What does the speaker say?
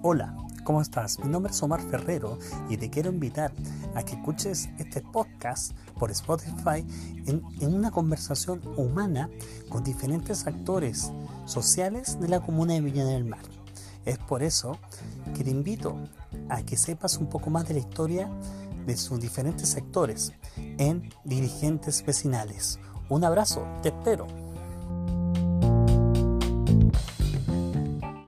Hola, ¿cómo estás? Mi nombre es Omar Ferrero y te quiero invitar a que escuches este podcast por Spotify en, una conversación humana con diferentes actores sociales de la comuna de Viña del Mar. Es por eso que te invito a que sepas un poco más de la historia de sus diferentes sectores en dirigentes vecinales. Un abrazo, te espero.